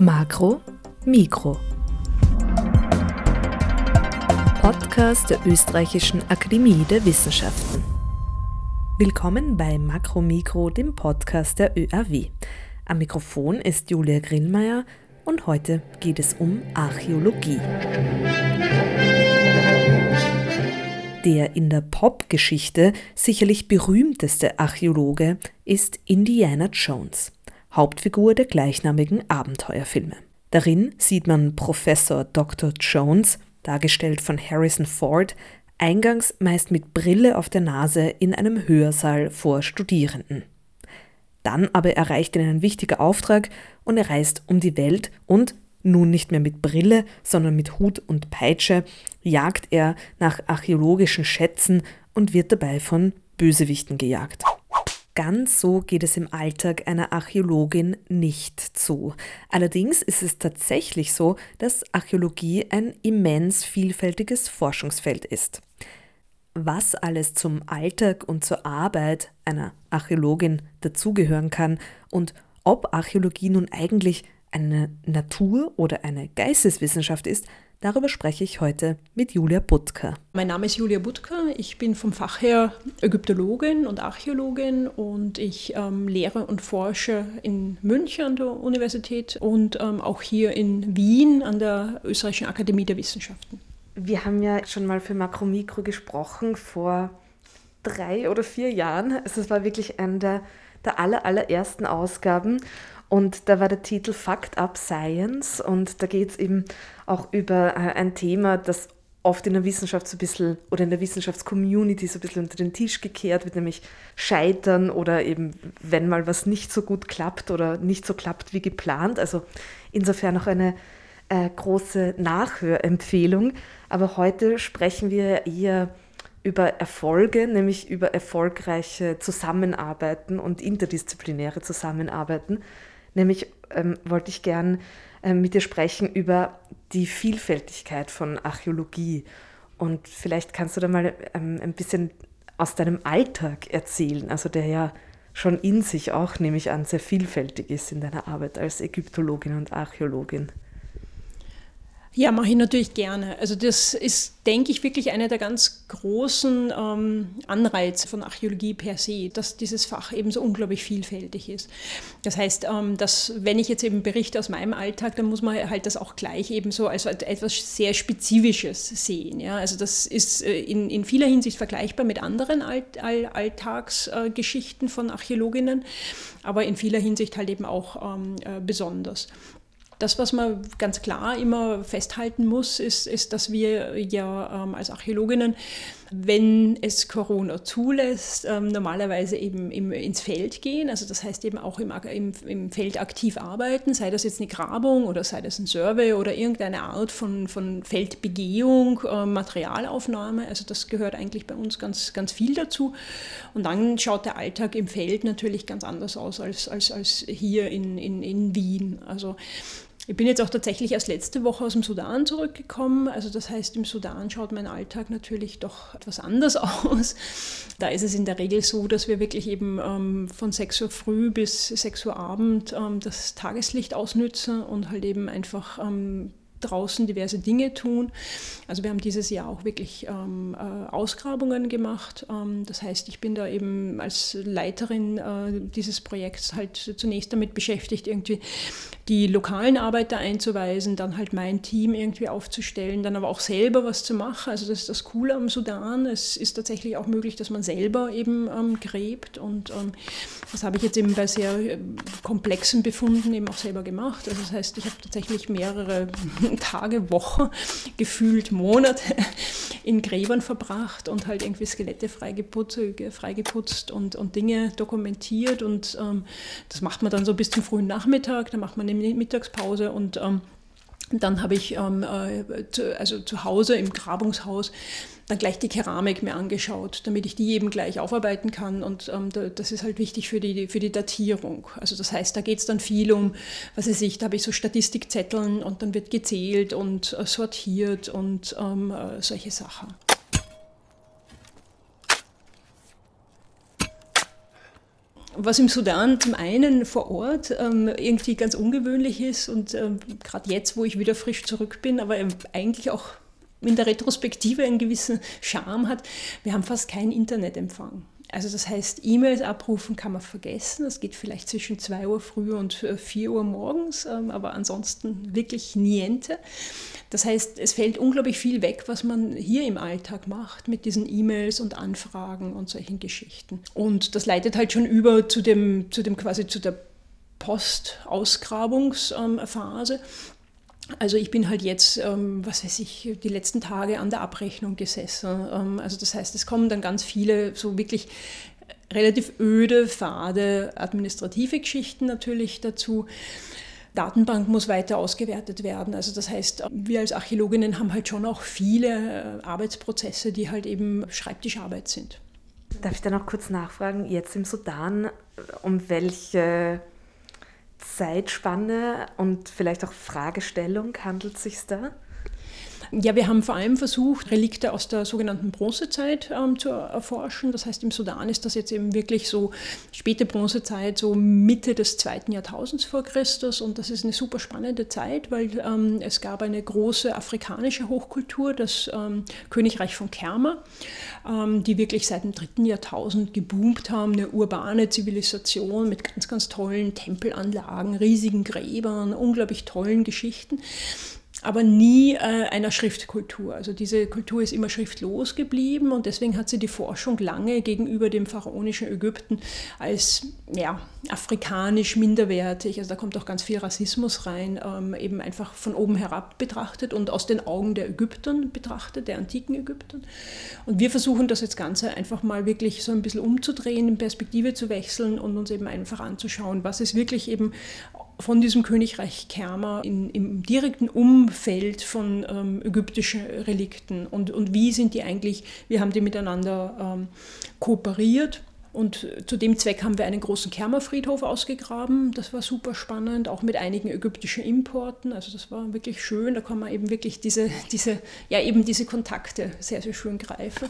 Makro, Mikro. Podcast der Österreichischen Akademie der Wissenschaften. Willkommen bei Makro Mikro, dem Podcast der ÖAW. Am Mikrofon ist Julia Grillmeier und heute geht es um Archäologie. Der in der Popgeschichte sicherlich berühmteste Archäologe ist Indiana Jones, Hauptfigur der gleichnamigen Abenteuerfilme. Darin sieht man Professor Dr. Jones, dargestellt von Harrison Ford, eingangs meist mit Brille auf der Nase in einem Hörsaal vor Studierenden. Dann aber erreicht ihn ein wichtiger Auftrag und er reist um die Welt und nun nicht mehr mit Brille, sondern mit Hut und Peitsche, jagt er nach archäologischen Schätzen und wird dabei von Bösewichten gejagt. Ganz so geht es im Alltag einer Archäologin nicht zu. Allerdings ist es tatsächlich so, dass Archäologie ein immens vielfältiges Forschungsfeld ist. Was alles zum Alltag und zur Arbeit einer Archäologin dazugehören kann und ob Archäologie nun eigentlich eine Natur- oder eine Geisteswissenschaft ist, darüber spreche ich heute mit Julia Butker. Mein Name ist Julia Butker, ich bin vom Fach her Ägyptologin und Archäologin und ich ähm, lehre und forsche in München an der Universität und ähm, auch hier in Wien an der Österreichischen Akademie der Wissenschaften. Wir haben ja schon mal für Makromikro gesprochen vor drei oder vier Jahren. Also es war wirklich eine der, der aller, allerersten Ausgaben. Und da war der Titel Fact Up Science und da geht es eben auch über äh, ein Thema, das oft in der Wissenschaft so ein bisschen oder in der Wissenschaftscommunity so ein bisschen unter den Tisch gekehrt wird, nämlich Scheitern oder eben, wenn mal was nicht so gut klappt oder nicht so klappt wie geplant. Also insofern auch eine äh, große Nachhörempfehlung. Aber heute sprechen wir eher über Erfolge, nämlich über erfolgreiche Zusammenarbeiten und interdisziplinäre Zusammenarbeiten. Nämlich ähm, wollte ich gern ähm, mit dir sprechen über die Vielfältigkeit von Archäologie. Und vielleicht kannst du da mal ähm, ein bisschen aus deinem Alltag erzählen, also der ja schon in sich auch, nehme ich an, sehr vielfältig ist in deiner Arbeit als Ägyptologin und Archäologin. Ja, mache ich natürlich gerne. Also das ist, denke ich, wirklich einer der ganz großen ähm, Anreize von Archäologie per se, dass dieses Fach eben so unglaublich vielfältig ist. Das heißt, ähm, dass wenn ich jetzt eben berichte aus meinem Alltag, dann muss man halt das auch gleich eben so als etwas sehr Spezifisches sehen. Ja? Also das ist äh, in, in vieler Hinsicht vergleichbar mit anderen Alt, All, Alltagsgeschichten äh, von Archäologinnen, aber in vieler Hinsicht halt eben auch ähm, äh, besonders. Das, was man ganz klar immer festhalten muss, ist, ist dass wir ja ähm, als Archäologinnen, wenn es Corona zulässt, ähm, normalerweise eben im, ins Feld gehen. Also das heißt eben auch im, im, im, Feld aktiv arbeiten, sei das jetzt eine Grabung oder sei das ein Survey oder irgendeine Art von, von Feldbegehung, äh, Materialaufnahme. Also das gehört eigentlich bei uns ganz, ganz viel dazu. Und dann schaut der Alltag im Feld natürlich ganz anders aus als, als, als hier in, in, in Wien. Also ich bin jetzt auch tatsächlich erst letzte Woche aus dem Sudan zurückgekommen. Also das heißt, im Sudan schaut mein Alltag natürlich doch etwas anders aus. Da ist es in der Regel so, dass wir wirklich eben ähm, von 6 Uhr früh bis 6 Uhr Abend ähm, das Tageslicht ausnützen und halt eben einfach ähm, draußen diverse Dinge tun. Also wir haben dieses Jahr auch wirklich ähm, äh, Ausgrabungen gemacht. Ähm, das heißt, ich bin da eben als Leiterin äh, dieses Projekts halt zunächst damit beschäftigt, irgendwie die lokalen Arbeiter einzuweisen, dann halt mein Team irgendwie aufzustellen, dann aber auch selber was zu machen. Also das ist das Coole am Sudan. Es ist tatsächlich auch möglich, dass man selber eben ähm, gräbt und ähm, das habe ich jetzt eben bei sehr äh, komplexen Befunden eben auch selber gemacht. Also das heißt, ich habe tatsächlich mehrere Tage, Wochen, gefühlt Monate in Gräbern verbracht und halt irgendwie Skelette freigeputzt, freigeputzt und, und Dinge dokumentiert. Und ähm, das macht man dann so bis zum frühen Nachmittag, dann macht man eine Mittagspause und ähm, dann habe ich ähm, äh, zu, also zu Hause im Grabungshaus dann gleich die Keramik mir angeschaut, damit ich die eben gleich aufarbeiten kann. Und ähm, das ist halt wichtig für die, für die Datierung. Also das heißt, da geht es dann viel um, was weiß ich, da habe ich so Statistikzetteln und dann wird gezählt und äh, sortiert und ähm, äh, solche Sachen. Was im Sudan zum einen vor Ort ähm, irgendwie ganz ungewöhnlich ist und ähm, gerade jetzt, wo ich wieder frisch zurück bin, aber eigentlich auch in der Retrospektive einen gewissen Charme hat, wir haben fast keinen Internetempfang. Also das heißt, E-Mails abrufen kann man vergessen. Das geht vielleicht zwischen 2 Uhr früh und 4 äh, Uhr morgens, ähm, aber ansonsten wirklich niente. Das heißt, es fällt unglaublich viel weg, was man hier im Alltag macht mit diesen E-Mails und Anfragen und solchen Geschichten. Und das leitet halt schon über zu dem, zu dem quasi zu der Postausgrabungsphase. Also ich bin halt jetzt, ähm, was weiß ich, die letzten Tage an der Abrechnung gesessen. Ähm, also das heißt, es kommen dann ganz viele so wirklich relativ öde, fade administrative Geschichten natürlich dazu. Datenbank muss weiter ausgewertet werden. Also das heißt, wir als Archäologinnen haben halt schon auch viele äh, Arbeitsprozesse, die halt eben Schreibtischarbeit sind. Darf ich da noch kurz nachfragen, jetzt im Sudan, um welche Zeitspanne und vielleicht auch Fragestellung handelt es sich da? Ja, wir haben vor allem versucht, Relikte aus der sogenannten Bronzezeit ähm, zu erforschen. Das heißt, im Sudan ist das jetzt eben wirklich so späte Bronzezeit, so Mitte des zweiten Jahrtausends vor Christus. Und das ist eine super spannende Zeit, weil ähm, es gab eine große afrikanische Hochkultur, das ähm, Königreich von Kerma, ähm, die wirklich seit dem dritten Jahrtausend geboomt haben, eine urbane Zivilisation mit ganz, ganz tollen Tempelanlagen, riesigen Gräbern, unglaublich tollen Geschichten aber nie äh, einer Schriftkultur. Also diese Kultur ist immer schriftlos geblieben und deswegen hat sie die Forschung lange gegenüber dem pharaonischen Ägypten als ja, afrikanisch minderwertig, also da kommt auch ganz viel Rassismus rein, ähm, eben einfach von oben herab betrachtet und aus den Augen der Ägyptern betrachtet, der antiken Ägyptern. Und wir versuchen das jetzt Ganze einfach mal wirklich so ein bisschen umzudrehen, in Perspektive zu wechseln und uns eben einfach anzuschauen, was ist wirklich eben von diesem Königreich Kerma in, im direkten Umfeld von ähm, ägyptischen Relikten und, und wie sind die eigentlich, wie haben die miteinander ähm, kooperiert. Und zu dem Zweck haben wir einen großen Kermerfriedhof ausgegraben. Das war super spannend, auch mit einigen ägyptischen Importen. Also das war wirklich schön. Da kann man eben wirklich diese, diese, ja, eben diese Kontakte sehr, sehr schön greifen.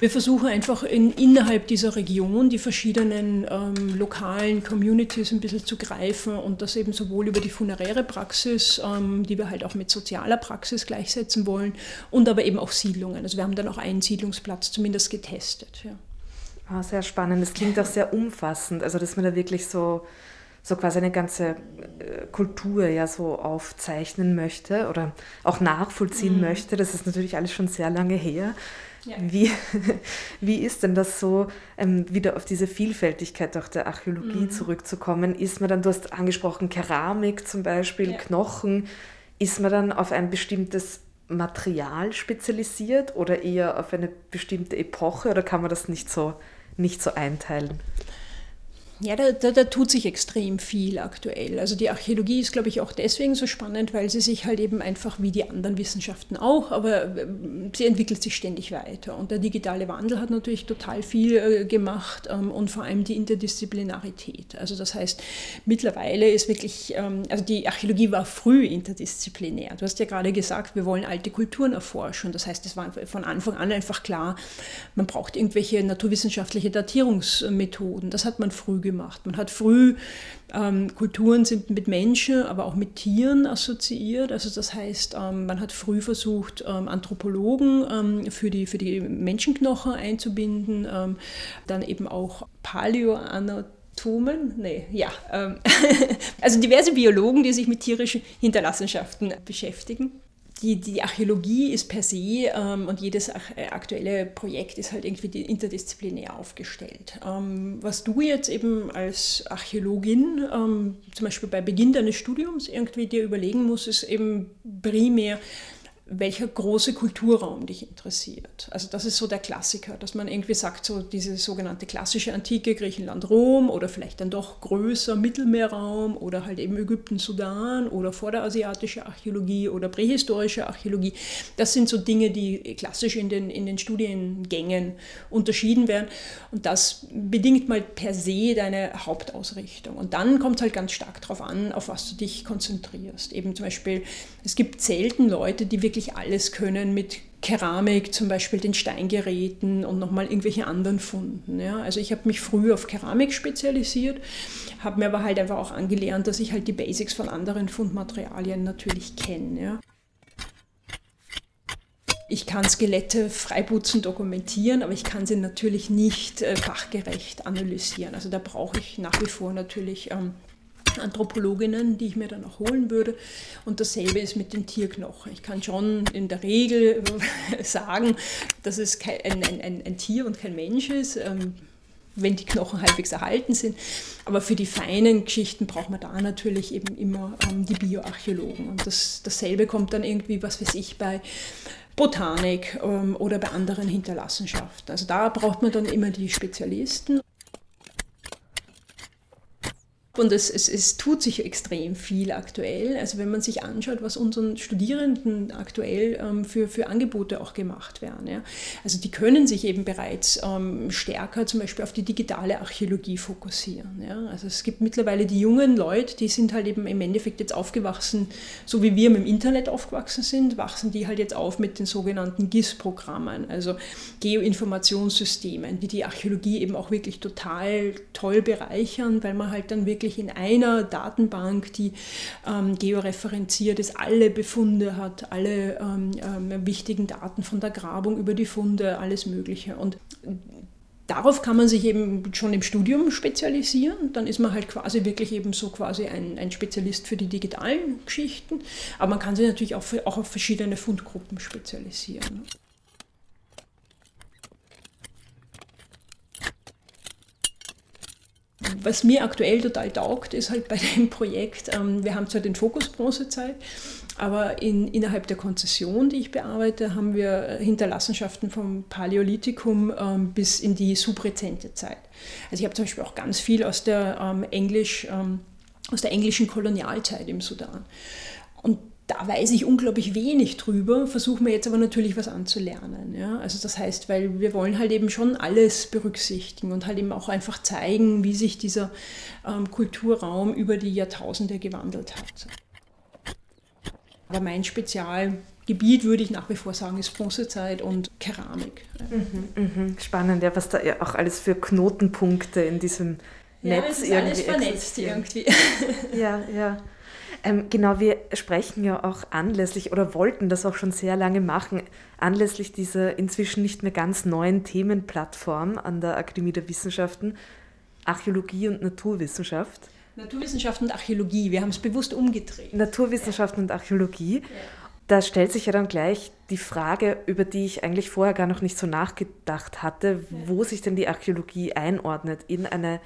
Wir versuchen einfach in, innerhalb dieser Region die verschiedenen ähm, lokalen Communities ein bisschen zu greifen und das eben sowohl über die funeräre Praxis, ähm, die wir halt auch mit sozialer Praxis gleichsetzen wollen, und aber eben auch Siedlungen. Also wir haben dann auch einen Siedlungsplatz zumindest getestet. Ja. Oh, sehr spannend. Das klingt auch sehr umfassend. Also dass man da wirklich so so quasi eine ganze äh, Kultur ja so aufzeichnen möchte oder auch nachvollziehen mhm. möchte. Das ist natürlich alles schon sehr lange her. Ja. Wie, wie ist denn das so, ähm, wieder auf diese Vielfältigkeit auch der Archäologie mhm. zurückzukommen? Ist man dann, du hast angesprochen, Keramik zum Beispiel, ja. Knochen, ist man dann auf ein bestimmtes Material spezialisiert oder eher auf eine bestimmte Epoche oder kann man das nicht so, nicht so einteilen? Ja, da, da, da, tut sich extrem viel aktuell. Also die Archäologie ist, glaube ich, auch deswegen so spannend, weil sie sich halt eben einfach wie die anderen Wissenschaften auch, aber ähm, sie entwickelt sich ständig weiter. Und der digitale Wandel hat natürlich total viel äh, gemacht ähm, und vor allem die Interdisziplinarität. Also das heißt, mittlerweile ist wirklich, ähm, also die Archäologie war früh interdisziplinär. Du hast ja gerade gesagt, wir wollen alte Kulturen erforschen. Das heißt, es war von Anfang an einfach klar, man braucht irgendwelche naturwissenschaftliche Datierungsmethoden. Das hat man früh gemacht gemacht. Man hat früh, ähm, Kulturen sind mit Menschen, aber auch mit Tieren assoziiert. Also das heißt, ähm, man hat früh versucht, ähm, Anthropologen ähm, für, die, für die Menschenknochen einzubinden, ähm, dann eben auch Paläoanatomen. Nee, ja. Ähm, also diverse Biologen, die sich mit tierischen Hinterlassenschaften beschäftigen die, die Archäologie ist per se ähm, und jedes äh, aktuelle Projekt ist halt irgendwie interdisziplinär aufgestellt. Ähm, was du jetzt eben als Archäologin ähm, zum Beispiel bei Beginn deines Studiums irgendwie dir überlegen musst, ist eben primär, welcher große Kulturraum dich interessiert. Also das ist so der Klassiker, dass man irgendwie sagt, so diese sogenannte klassische Antike Griechenland, Rom oder vielleicht dann doch größer Mittelmeerraum oder halt eben Ägypten, Sudan oder vorderasiatische Archäologie oder prähistorische Archäologie. Das sind so Dinge, die klassisch in den, in den Studiengängen unterschieden werden und das bedingt mal per se deine Hauptausrichtung. Und dann kommt es halt ganz stark darauf an, auf was du dich konzentrierst. Eben zum Beispiel, es gibt selten Leute, die wirklich wirklich alles können mit Keramik, zum Beispiel den Steingeräten und nochmal irgendwelche anderen Funden. Ja. Also ich habe mich früh auf Keramik spezialisiert, habe mir aber halt einfach auch angelernt, dass ich halt die Basics von anderen Fundmaterialien natürlich kenne. Ja. Ich kann Skelette freiputzen, dokumentieren, aber ich kann sie natürlich nicht äh, fachgerecht analysieren. Also da brauche ich nach wie vor natürlich ähm, Anthropologinnen, die ich mir dann auch holen würde. Und dasselbe ist mit den Tierknochen. Ich kann schon in der Regel sagen, dass es ein, ein, ein Tier und kein Mensch ist. Ähm, wenn die Knochen halbwegs erhalten sind. Aber für die feinen Geschichten braucht man da natürlich eben immer ähm, die Bioarchäologen. Und das, dasselbe kommt dann irgendwie, was weiß ich, bei Botanik ähm, oder bei anderen Hinterlassenschaften. Also da braucht man dann immer die Spezialisten. Und es, es, es tut sich extrem viel aktuell. Also wenn man sich anschaut, was unseren Studierenden aktuell ähm, für, für Angebote auch gemacht werden. Ja. Also die können sich eben bereits ähm, stärker zum Beispiel auf die digitale Archäologie fokussieren. Ja. Also es gibt mittlerweile die jungen Leute, die sind halt eben im Endeffekt jetzt aufgewachsen, so wie wir mit dem Internet aufgewachsen sind, wachsen die halt jetzt auf mit den sogenannten GIS-Programmen, also Geoinformationssystemen, die die Archäologie eben auch wirklich total toll bereichern, weil man halt dann wirklich wirklich in einer Datenbank, die ähm, georeferenziert ist, alle Befunde hat, alle ähm, ähm, wichtigen Daten von der Grabung über die Funde, alles Mögliche. Und darauf kann man sich eben schon im Studium spezialisieren. Dann ist man halt quasi wirklich eben so quasi ein, ein Spezialist für die digitalen Geschichten. Aber man kann sich natürlich auch, für, auch auf verschiedene Fundgruppen spezialisieren. Was mir aktuell total taugt, ist halt bei dem Projekt, ähm, wir haben zwar den Fokus Bronzezeit, aber in, innerhalb der Konzession, die ich bearbeite, haben wir Hinterlassenschaften vom Paläolithikum ähm, bis in die subrezente Zeit. Also ich habe zum Beispiel auch ganz viel aus der, ähm, Englisch, ähm, aus der englischen Kolonialzeit im Sudan. Da weiß ich unglaublich wenig drüber, versuche mir jetzt aber natürlich was anzulernen. Ja? Also das heißt, weil wir wollen halt eben schon alles berücksichtigen und halt eben auch einfach zeigen, wie sich dieser ähm, Kulturraum über die Jahrtausende gewandelt hat. Aber mein Spezialgebiet, würde ich nach wie vor sagen, ist Bronzezeit und Keramik. Mhm, mh. Spannend, ja, was da ja auch alles für Knotenpunkte in diesem Netz ja, es ist irgendwie alles vernetzt irgendwie. Ja, ja. Ähm, genau, wir sprechen ja auch anlässlich oder wollten das auch schon sehr lange machen, anlässlich dieser inzwischen nicht mehr ganz neuen Themenplattform an der Akademie der Wissenschaften, Archäologie und Naturwissenschaft. Naturwissenschaft und Archäologie, wir haben es bewusst umgedreht. Naturwissenschaften und Archäologie. Da stellt sich ja dann gleich die Frage, über die ich eigentlich vorher gar noch nicht so nachgedacht hatte, wo sich denn die Archäologie einordnet in eine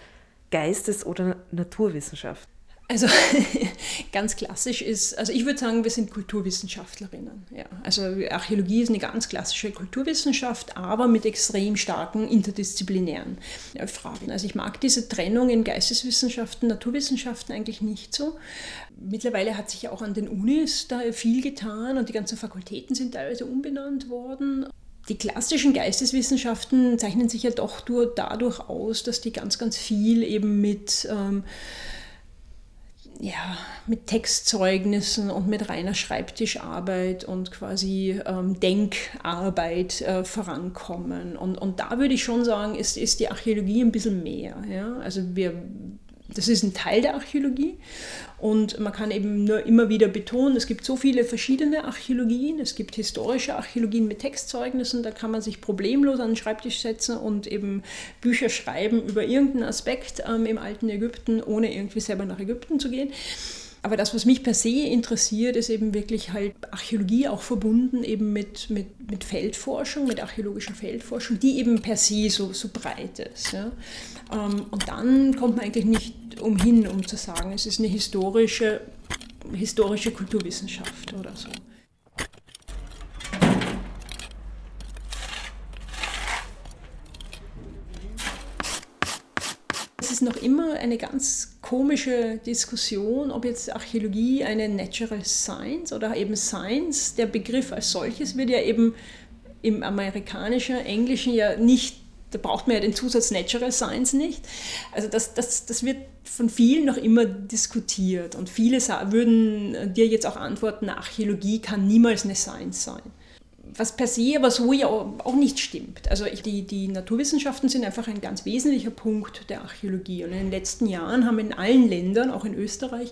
Geistes- oder Naturwissenschaft. Also ganz klassisch ist, also ich würde sagen, wir sind Kulturwissenschaftlerinnen. Ja. Also Archäologie ist eine ganz klassische Kulturwissenschaft, aber mit extrem starken interdisziplinären äh, Fragen. Also ich mag diese Trennung in Geisteswissenschaften, Naturwissenschaften eigentlich nicht so. Mittlerweile hat sich ja auch an den Unis da viel getan und die ganzen Fakultäten sind teilweise umbenannt worden. Die klassischen Geisteswissenschaften zeichnen sich ja doch dadurch aus, dass die ganz, ganz viel eben mit ähm, ja, mit Textzeugnissen und mit reiner Schreibtischarbeit und quasi ähm, Denkarbeit äh, vorankommen. Und, und da würde ich schon sagen, ist, ist die Archäologie ein bisschen mehr. Ja? Also wir das ist ein Teil der Archäologie und man kann eben nur immer wieder betonen, es gibt so viele verschiedene Archäologien. Es gibt historische Archäologien mit Textzeugnissen, da kann man sich problemlos an den Schreibtisch setzen und eben Bücher schreiben über irgendeinen Aspekt ähm, im alten Ägypten, ohne irgendwie selber nach Ägypten zu gehen. Aber das, was mich per se interessiert, ist eben wirklich halt Archäologie auch verbunden eben mit, mit, mit Feldforschung, mit archäologischer Feldforschung, die eben per se so, so breit ist. Ja. Ähm, und dann kommt man eigentlich nicht umhin, um zu sagen, es ist eine historische, historische Kulturwissenschaft oder so. Es ist noch immer eine ganz komische Diskussion, ob jetzt Archäologie eine Natural Science oder eben Science, der Begriff als solches wird ja eben im amerikanischen, englischen ja nicht da braucht man ja den Zusatz Natural Science nicht. Also das, das, das wird von vielen noch immer diskutiert und viele würden dir jetzt auch antworten, Archäologie kann niemals eine Science sein was per se aber so ja auch nicht stimmt. Also die, die Naturwissenschaften sind einfach ein ganz wesentlicher Punkt der Archäologie. Und in den letzten Jahren haben in allen Ländern, auch in Österreich,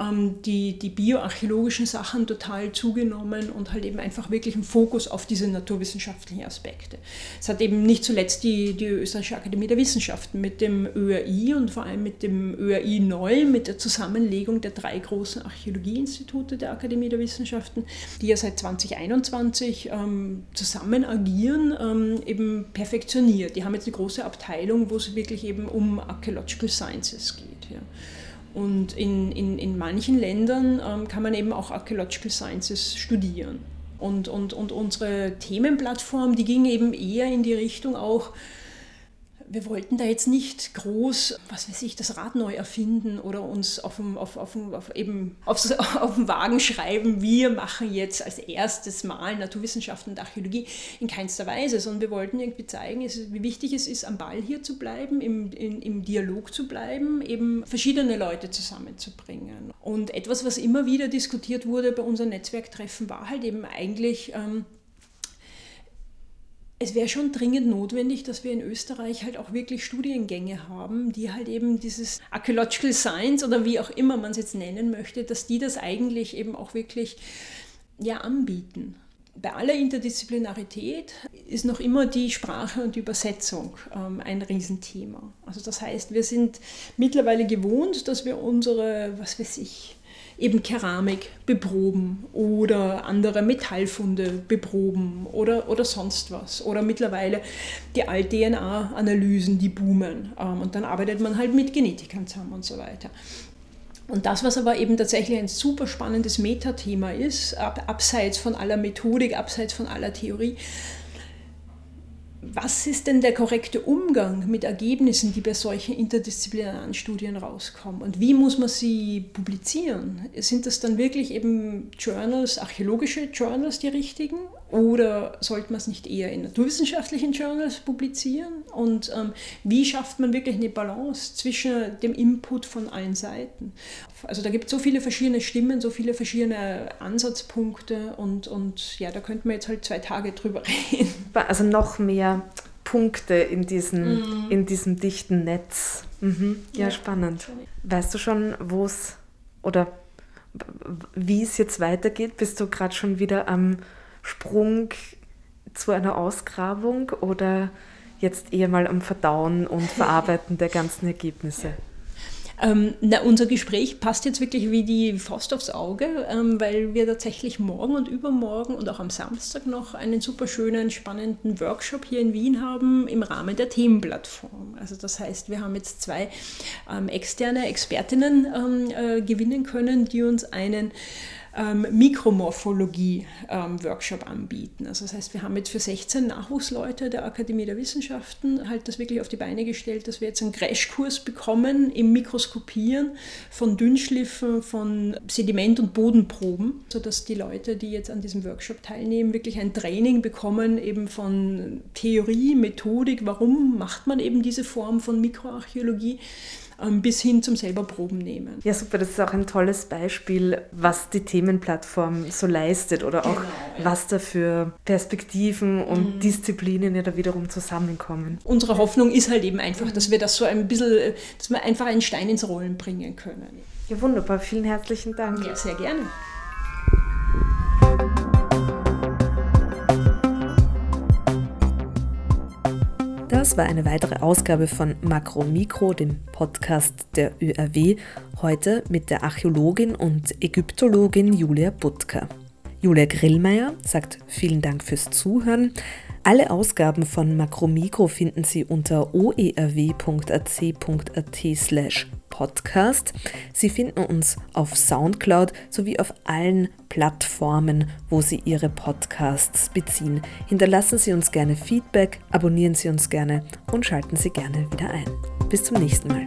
ähm, die, die bioarchäologischen Sachen total zugenommen und halt eben einfach wirklich einen Fokus auf diese naturwissenschaftlichen Aspekte. Es hat eben nicht zuletzt die, die Österreichische Akademie der Wissenschaften mit dem ÖRI und vor allem mit dem ÖRI neu, mit der Zusammenlegung der drei großen Archäologieinstitute der Akademie der Wissenschaften, die ja seit 2021 ähm, zusammen agieren, ähm, eben perfektioniert. Die haben jetzt eine große Abteilung, wo es wirklich eben um Archaeological Sciences geht. Ja. Und in, in, in manchen Ländern ähm, kann man eben auch Archaeological Sciences studieren. Und, und, und unsere Themenplattform, die ging eben eher in die Richtung auch, wir wollten da jetzt nicht groß, was weiß ich, das Rad neu erfinden oder uns auf dem, auf, auf, auf, eben aufs, auf dem Wagen schreiben, wir machen jetzt als erstes Mal Naturwissenschaften und Archäologie in keinster Weise, sondern wir wollten irgendwie zeigen, wie wichtig es ist, am Ball hier zu bleiben, im, in, im Dialog zu bleiben, eben verschiedene Leute zusammenzubringen. Und etwas, was immer wieder diskutiert wurde bei unseren Netzwerktreffen, war halt eben eigentlich, ähm, es wäre schon dringend notwendig, dass wir in Österreich halt auch wirklich Studiengänge haben, die halt eben dieses Archaeological Science oder wie auch immer man es jetzt nennen möchte, dass die das eigentlich eben auch wirklich ja, anbieten. Bei aller Interdisziplinarität ist noch immer die Sprache und die Übersetzung ähm, ein Riesenthema. Also das heißt, wir sind mittlerweile gewohnt, dass wir unsere, was weiß ich, eben Keramik beproben oder andere Metallfunde beproben oder, oder sonst was. Oder mittlerweile die Alt-DNA-Analysen, die boomen. Ähm, und dann arbeitet man halt mit Genetikern zusammen und so weiter. Und das, was aber eben tatsächlich ein super spannendes Metathema ist, abseits von aller Methodik, abseits von aller Theorie, was ist denn der korrekte Umgang mit Ergebnissen, die bei solchen interdisziplinären Studien rauskommen? Und wie muss man sie publizieren? Sind das dann wirklich eben Journals, archäologische Journals die richtigen? Oder sollte man es nicht eher in naturwissenschaftlichen Journals publizieren? Und ähm, wie schafft man wirklich eine Balance zwischen dem Input von allen Seiten? Also da gibt es so viele verschiedene Stimmen, so viele verschiedene Ansatzpunkte und, und ja, da könnten wir jetzt halt zwei Tage drüber reden. Also noch mehr Punkte in, diesen, mm. in diesem dichten Netz. Mhm. Ja, ja, spannend. Weißt du schon, wo es oder wie es jetzt weitergeht? Bist du gerade schon wieder am Sprung zu einer Ausgrabung oder jetzt eher mal am Verdauen und Verarbeiten der ganzen Ergebnisse? Ähm, na, unser Gespräch passt jetzt wirklich wie die Faust aufs Auge, ähm, weil wir tatsächlich morgen und übermorgen und auch am Samstag noch einen super schönen, spannenden Workshop hier in Wien haben im Rahmen der Themenplattform. Also das heißt, wir haben jetzt zwei ähm, externe Expertinnen ähm, äh, gewinnen können, die uns einen ähm, Mikromorphologie-Workshop ähm, anbieten. Also das heißt, wir haben jetzt für 16 Nachwuchsleute der Akademie der Wissenschaften halt das wirklich auf die Beine gestellt, dass wir jetzt einen Crashkurs bekommen im Mikroskopieren von Dünnschliffen, von Sediment- und Bodenproben, sodass die Leute, die jetzt an diesem Workshop teilnehmen, wirklich ein Training bekommen eben von Theorie, Methodik, warum macht man eben diese Form von Mikroarchäologie bis hin zum selber Proben nehmen. Ja, super, das ist auch ein tolles Beispiel, was die Themenplattform so leistet oder auch genau, ja. was da für Perspektiven und mhm. Disziplinen ja da wiederum zusammenkommen. Unsere Hoffnung ist halt eben einfach, dass wir das so ein bisschen, dass wir einfach einen Stein ins Rollen bringen können. Ja, wunderbar, vielen herzlichen Dank. Ja, sehr gerne. Das war eine weitere Ausgabe von Makro Mikro, dem Podcast der ÖRW, heute mit der Archäologin und Ägyptologin Julia Butker. Julia Grillmeier sagt vielen Dank fürs Zuhören. Alle Ausgaben von Makro Mikro finden Sie unter oerw.ac.at slash podcast. Sie finden uns auf Soundcloud sowie auf allen Plattformen, wo Sie Ihre Podcasts beziehen. Hinterlassen Sie uns gerne Feedback, abonnieren Sie uns gerne und schalten Sie gerne wieder ein. Bis zum nächsten Mal.